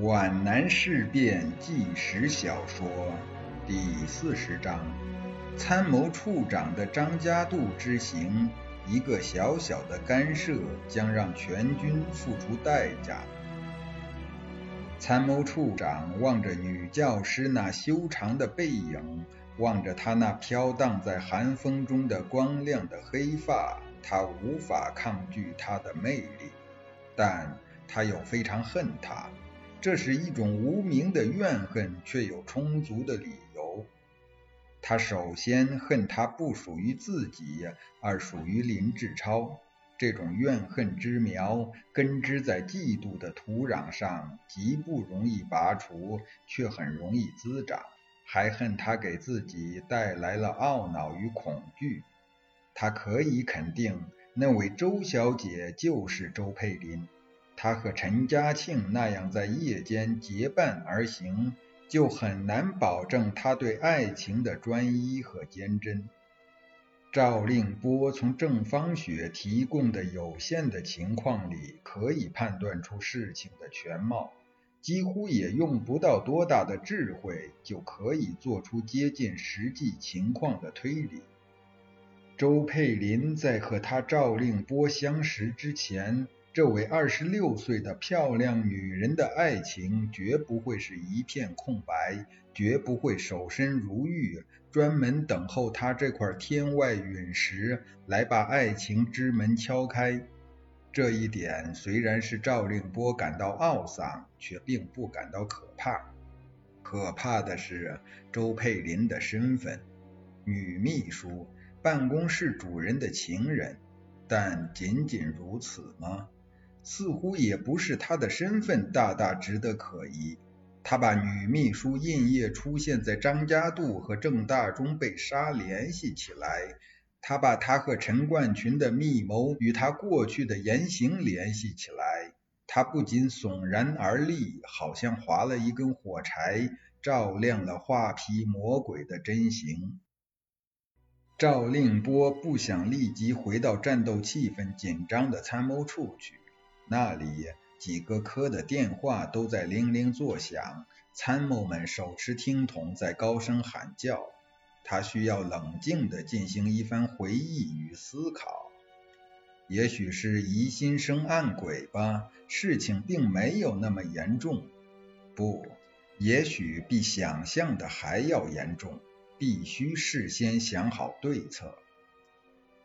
皖南事变纪实小说第四十章：参谋处长的张家渡之行，一个小小的干涉将让全军付出代价。参谋处长望着女教师那修长的背影，望着她那飘荡在寒风中的光亮的黑发，他无法抗拒她的魅力，但他又非常恨她。这是一种无名的怨恨，却有充足的理由。他首先恨他不属于自己，而属于林志超。这种怨恨之苗根植在嫉妒的土壤上，极不容易拔除，却很容易滋长。还恨他给自己带来了懊恼与恐惧。他可以肯定，那位周小姐就是周佩林。他和陈嘉庆那样在夜间结伴而行，就很难保证他对爱情的专一和坚贞。赵令波从郑芳雪提供的有限的情况里，可以判断出事情的全貌，几乎也用不到多大的智慧，就可以做出接近实际情况的推理。周佩林在和他赵令波相识之前。这位二十六岁的漂亮女人的爱情绝不会是一片空白，绝不会守身如玉，专门等候他这块天外陨石来把爱情之门敲开。这一点虽然是赵令波感到懊丧，却并不感到可怕。可怕的是周佩林的身份：女秘书，办公室主人的情人。但仅仅如此吗？似乎也不是他的身份大大值得可疑。他把女秘书印夜出现在张家渡和郑大中被杀联系起来，他把他和陈冠群的密谋与他过去的言行联系起来。他不仅悚然而立，好像划了一根火柴，照亮了画皮魔鬼的真形。赵令波不想立即回到战斗气氛紧张的参谋处去。那里几个科的电话都在铃铃作响，参谋们手持听筒在高声喊叫。他需要冷静地进行一番回忆与思考。也许是疑心生暗鬼吧，事情并没有那么严重。不，也许比想象的还要严重。必须事先想好对策。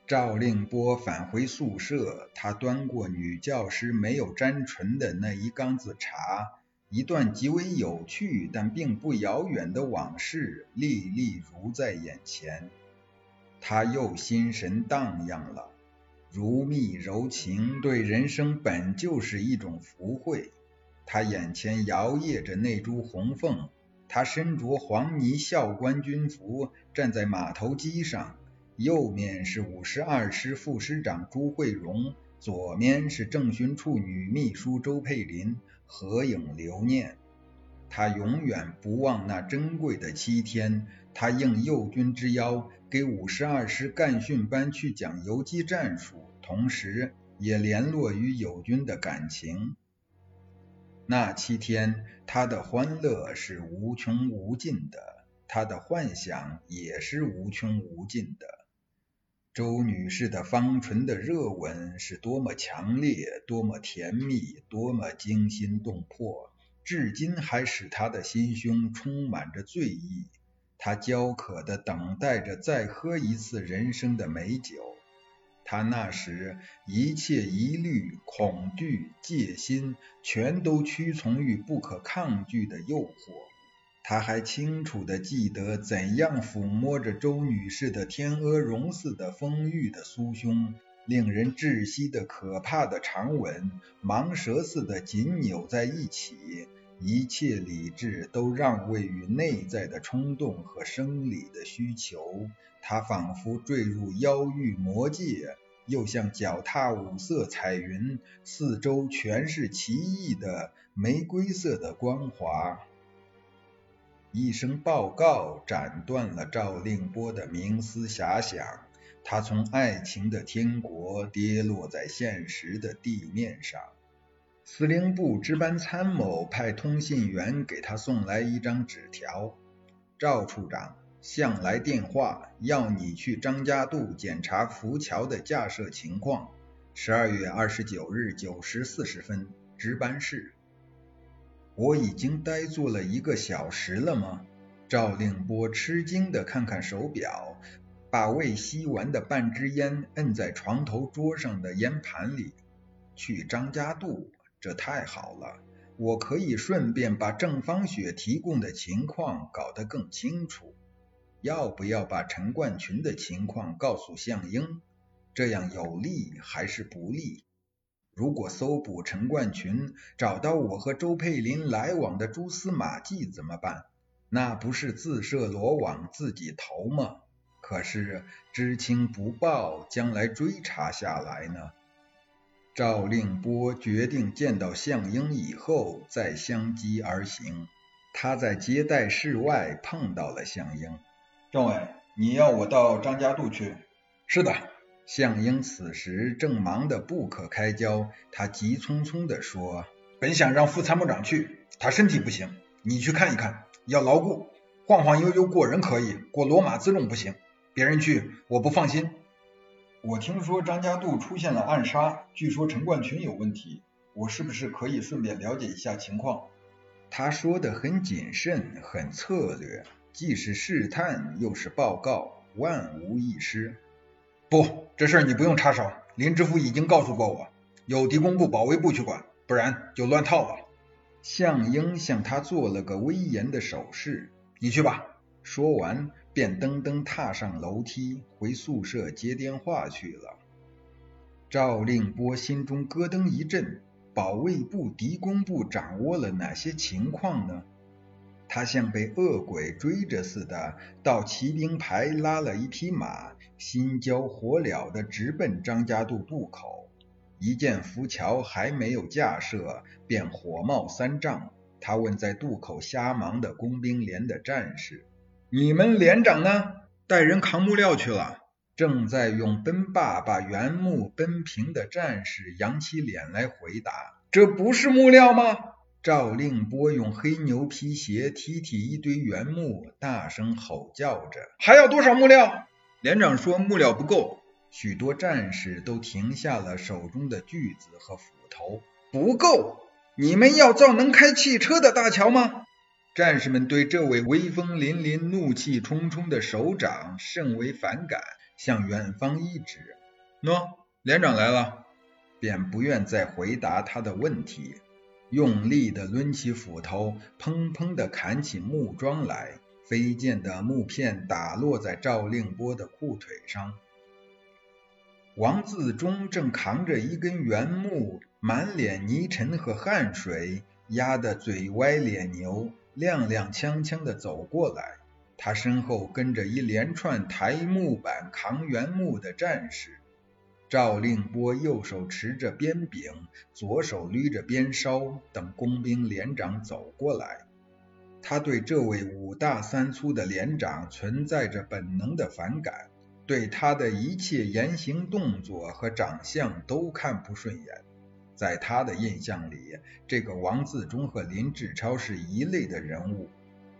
赵令波返回宿舍，他端过女教师没有沾唇的那一缸子茶，一段极为有趣但并不遥远的往事历历如在眼前。他又心神荡漾了。如蜜柔情对人生本就是一种福慧。他眼前摇曳着那株红凤，他身着黄泥校官军服，站在码头机上。右面是五十二师副师长朱慧荣，左面是政训处女秘书周佩林，合影留念。他永远不忘那珍贵的七天，他应右军之邀，给五十二师干训班去讲游击战术，同时也联络于友军的感情。那七天，他的欢乐是无穷无尽的，他的幻想也是无穷无尽的。周女士的芳唇的热吻是多么强烈，多么甜蜜，多么惊心动魄，至今还使他的心胸充满着醉意。他焦渴地等待着再喝一次人生的美酒。他那时一切疑虑、恐惧、戒心，全都屈从于不可抗拒的诱惑。他还清楚地记得怎样抚摸着周女士的天鹅绒似的丰腴的酥胸，令人窒息的可怕的长吻，蟒蛇似的紧扭在一起，一切理智都让位于内在的冲动和生理的需求。他仿佛坠入妖域魔界，又像脚踏五色彩云，四周全是奇异的玫瑰色的光华。一声报告斩断了赵令波的冥思遐想，他从爱情的天国跌落在现实的地面上。司令部值班参谋派通信员给他送来一张纸条：赵处长向来电话，要你去张家渡检查浮桥的架设情况。十二月二十九日九时四十分，值班室。我已经呆坐了一个小时了吗？赵令波吃惊地看看手表，把未吸完的半支烟摁在床头桌上的烟盘里。去张家渡。这太好了，我可以顺便把郑芳雪提供的情况搞得更清楚。要不要把陈冠群的情况告诉向英？这样有利还是不利？如果搜捕陈冠群，找到我和周佩林来往的蛛丝马迹怎么办？那不是自设罗网自己逃吗？可是知情不报，将来追查下来呢？赵令波决定见到项英以后再相机而行。他在接待室外碰到了项英。政委，你要我到张家渡去？是的。向英此时正忙得不可开交，他急匆匆地说：“本想让副参谋长去，他身体不行，你去看一看，要牢固。晃晃悠悠过人可以，过罗马辎重不行。别人去我不放心。”我听说张家渡出现了暗杀，据说陈冠群有问题，我是不是可以顺便了解一下情况？他说的很谨慎，很策略，既是试探，又是报告，万无一失。不，这事你不用插手，林知府已经告诉过我，由敌工部、保卫部去管，不然就乱套了。向英向他做了个威严的手势，你去吧。说完。便噔噔踏上楼梯，回宿舍接电话去了。赵令波心中咯噔一震，保卫部、敌工部掌握了哪些情况呢？他像被恶鬼追着似的，到骑兵排拉了一匹马，心焦火燎的直奔张家渡渡口。一见浮桥还没有架设，便火冒三丈。他问在渡口瞎忙的工兵连的战士。你们连长呢？带人扛木料去了。正在用奔把把原木奔平的战士扬起脸来回答：“这不是木料吗？”赵令波用黑牛皮鞋踢踢一堆原木，大声吼叫着：“还要多少木料？”连长说：“木料不够。”许多战士都停下了手中的锯子和斧头。不够？你们要造能开汽车的大桥吗？战士们对这位威风凛凛、怒气冲冲的首长甚为反感，向远方一指：“喏，连长来了。”便不愿再回答他的问题，用力地抡起斧头，砰砰地砍起木桩来。飞溅的木片打落在赵令波的裤腿上。王自忠正扛着一根圆木，满脸泥尘和汗水，压得嘴歪脸牛。踉踉跄跄地走过来，他身后跟着一连串抬木板、扛圆木的战士。赵令波右手持着鞭柄，左手捋着鞭梢，等工兵连长走过来。他对这位五大三粗的连长存在着本能的反感，对他的一切言行动作和长相都看不顺眼。在他的印象里，这个王自忠和林志超是一类的人物。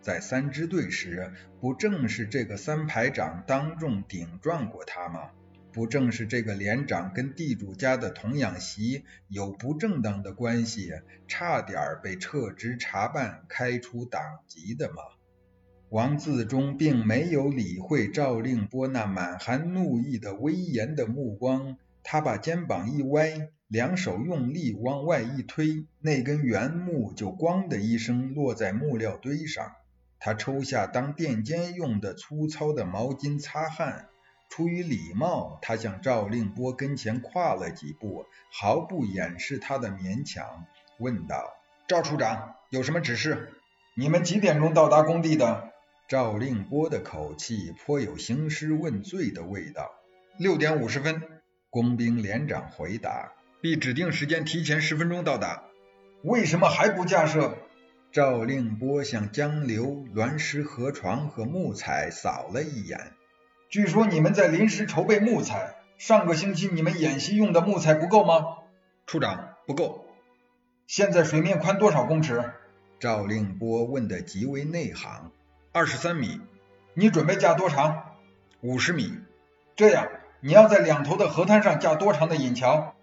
在三支队时，不正是这个三排长当众顶撞过他吗？不正是这个连长跟地主家的童养媳有不正当的关系，差点被撤职查办、开除党籍的吗？王自忠并没有理会赵令波那满含怒意的威严的目光，他把肩膀一歪。两手用力往外一推，那根原木就“咣”的一声落在木料堆上。他抽下当垫肩用的粗糙的毛巾擦汗。出于礼貌，他向赵令波跟前跨了几步，毫不掩饰他的勉强，问道：“赵处长，有什么指示？你们几点钟到达工地的？”赵令波的口气颇有兴师问罪的味道。六点五十分，工兵连长回答。比指定时间提前十分钟到达，为什么还不架设？赵令波向江流、栾石河床和木材扫了一眼。据说你们在临时筹备木材，上个星期你们演习用的木材不够吗？处长，不够。现在水面宽多少公尺？赵令波问得极为内行。二十三米。你准备架多长？五十米。这样，你要在两头的河滩上架多长的引桥？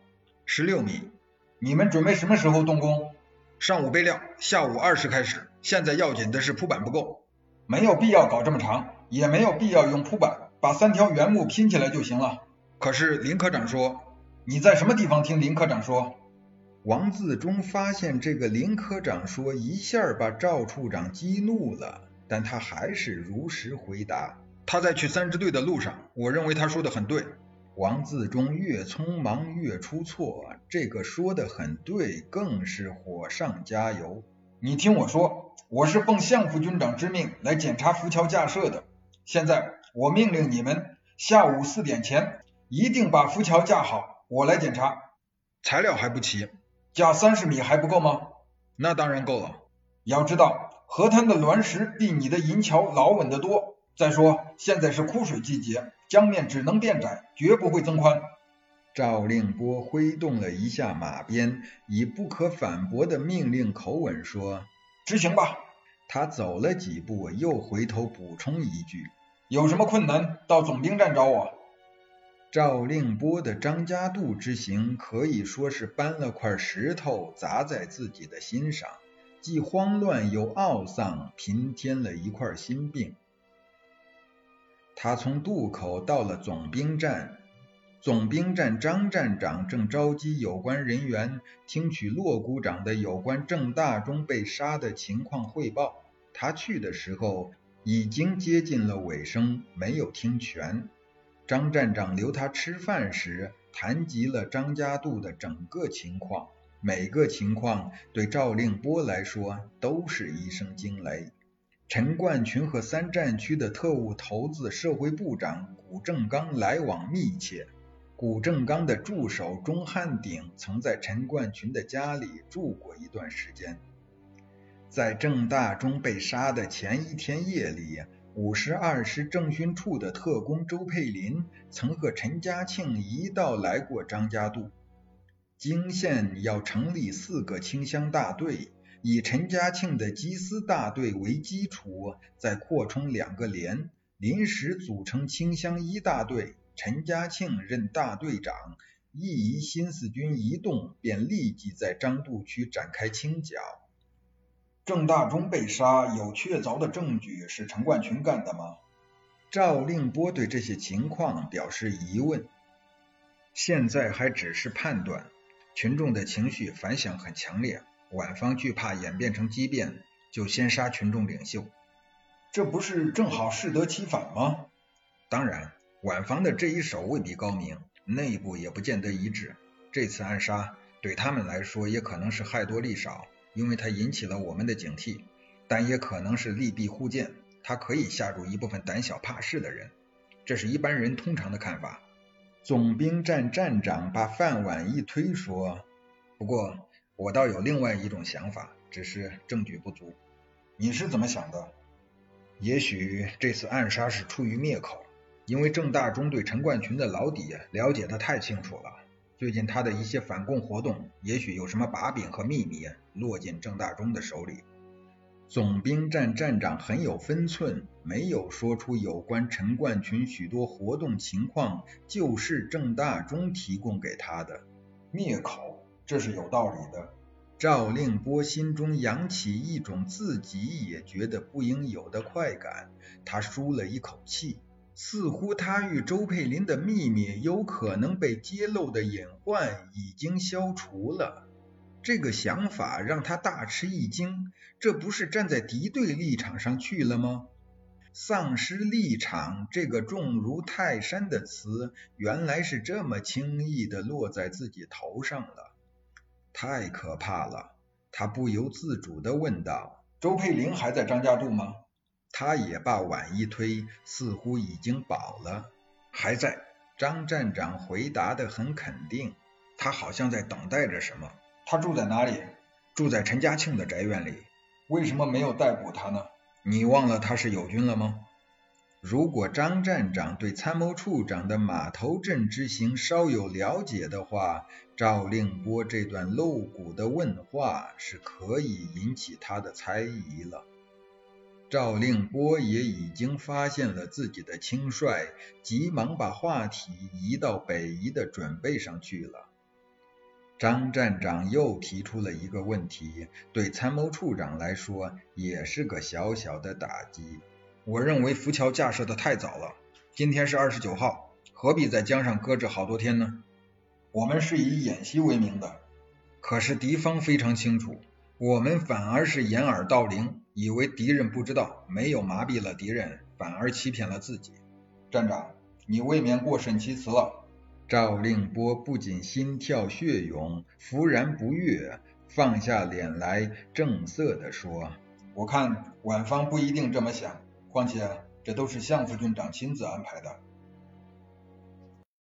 十六米。你们准备什么时候动工？上午备料，下午二时开始。现在要紧的是铺板不够，没有必要搞这么长，也没有必要用铺板，把三条原木拼起来就行了。可是林科长说，你在什么地方听林科长说？王自忠发现这个林科长说一下把赵处长激怒了，但他还是如实回答。他在去三支队的路上，我认为他说的很对。王自忠越匆忙越出错，这个说的很对，更是火上加油。你听我说，我是奉相副军长之命来检查浮桥架设的。现在我命令你们，下午四点前一定把浮桥架好，我来检查。材料还不齐，架三十米还不够吗？那当然够了。要知道，河滩的卵石比你的银桥牢稳得多。再说，现在是枯水季节。江面只能变窄，绝不会增宽。赵令波挥动了一下马鞭，以不可反驳的命令口吻说：“执行吧。”他走了几步，又回头补充一句：“有什么困难，到总兵站找我。”赵令波的张家渡之行可以说是搬了块石头砸在自己的心上，既慌乱又懊丧，平添了一块心病。他从渡口到了总兵站，总兵站张站长正召集有关人员，听取骆股长的有关郑大中被杀的情况汇报。他去的时候已经接近了尾声，没有听全。张站长留他吃饭时，谈及了张家渡的整个情况，每个情况对赵令波来说都是一声惊雷。陈冠群和三战区的特务头子、社会部长古正刚来往密切。古正刚的助手钟汉鼎曾在陈冠群的家里住过一段时间。在郑大中被杀的前一天夜里，五十二师政训处的特工周佩林曾和陈家庆一道来过张家渡。泾县要成立四个清乡大队。以陈家庆的缉私大队为基础，再扩充两个连，临时组成清乡一大队。陈家庆任大队长，一宜新四军一动，便立即在张渡区展开清剿。郑大中被杀，有确凿的证据是陈冠群干的吗？赵令波对这些情况表示疑问。现在还只是判断，群众的情绪反响很强烈。晚方惧怕演变成激变，就先杀群众领袖，这不是正好适得其反吗？当然，晚方的这一手未必高明，内部也不见得一致。这次暗杀对他们来说也可能是害多利少，因为它引起了我们的警惕，但也可能是利弊互见，它可以吓住一部分胆小怕事的人，这是一般人通常的看法。总兵站站长把饭碗一推说：“不过。”我倒有另外一种想法，只是证据不足。你是怎么想的？也许这次暗杀是出于灭口，因为郑大中对陈冠群的老底了解的太清楚了。最近他的一些反共活动，也许有什么把柄和秘密落进郑大中的手里。总兵站站长很有分寸，没有说出有关陈冠群许多活动情况就是郑大中提供给他的灭口。这是有道理的。赵令波心中扬起一种自己也觉得不应有的快感，他舒了一口气，似乎他与周佩林的秘密有可能被揭露的隐患已经消除了。这个想法让他大吃一惊，这不是站在敌对立场上去了吗？丧失立场这个重如泰山的词，原来是这么轻易的落在自己头上了。太可怕了！他不由自主的问道：“周佩林还在张家渡吗？”他也把碗一推，似乎已经饱了。还在。张站长回答的很肯定。他好像在等待着什么。他住在哪里？住在陈家庆的宅院里。为什么没有逮捕他呢？你忘了他是友军了吗？如果张站长对参谋处长的码头镇之行稍有了解的话，赵令波这段露骨的问话是可以引起他的猜疑了。赵令波也已经发现了自己的轻率，急忙把话题移到北移的准备上去了。张站长又提出了一个问题，对参谋处长来说也是个小小的打击。我认为浮桥架设的太早了，今天是二十九号，何必在江上搁置好多天呢？我们是以演习为名的，可是敌方非常清楚，我们反而是掩耳盗铃，以为敌人不知道，没有麻痹了敌人，反而欺骗了自己。站长，你未免过审其词了。赵令波不仅心跳血涌，浮然不悦，放下脸来，正色地说：“我看晚方不一定这么想，况且这都是向副军长亲自安排的。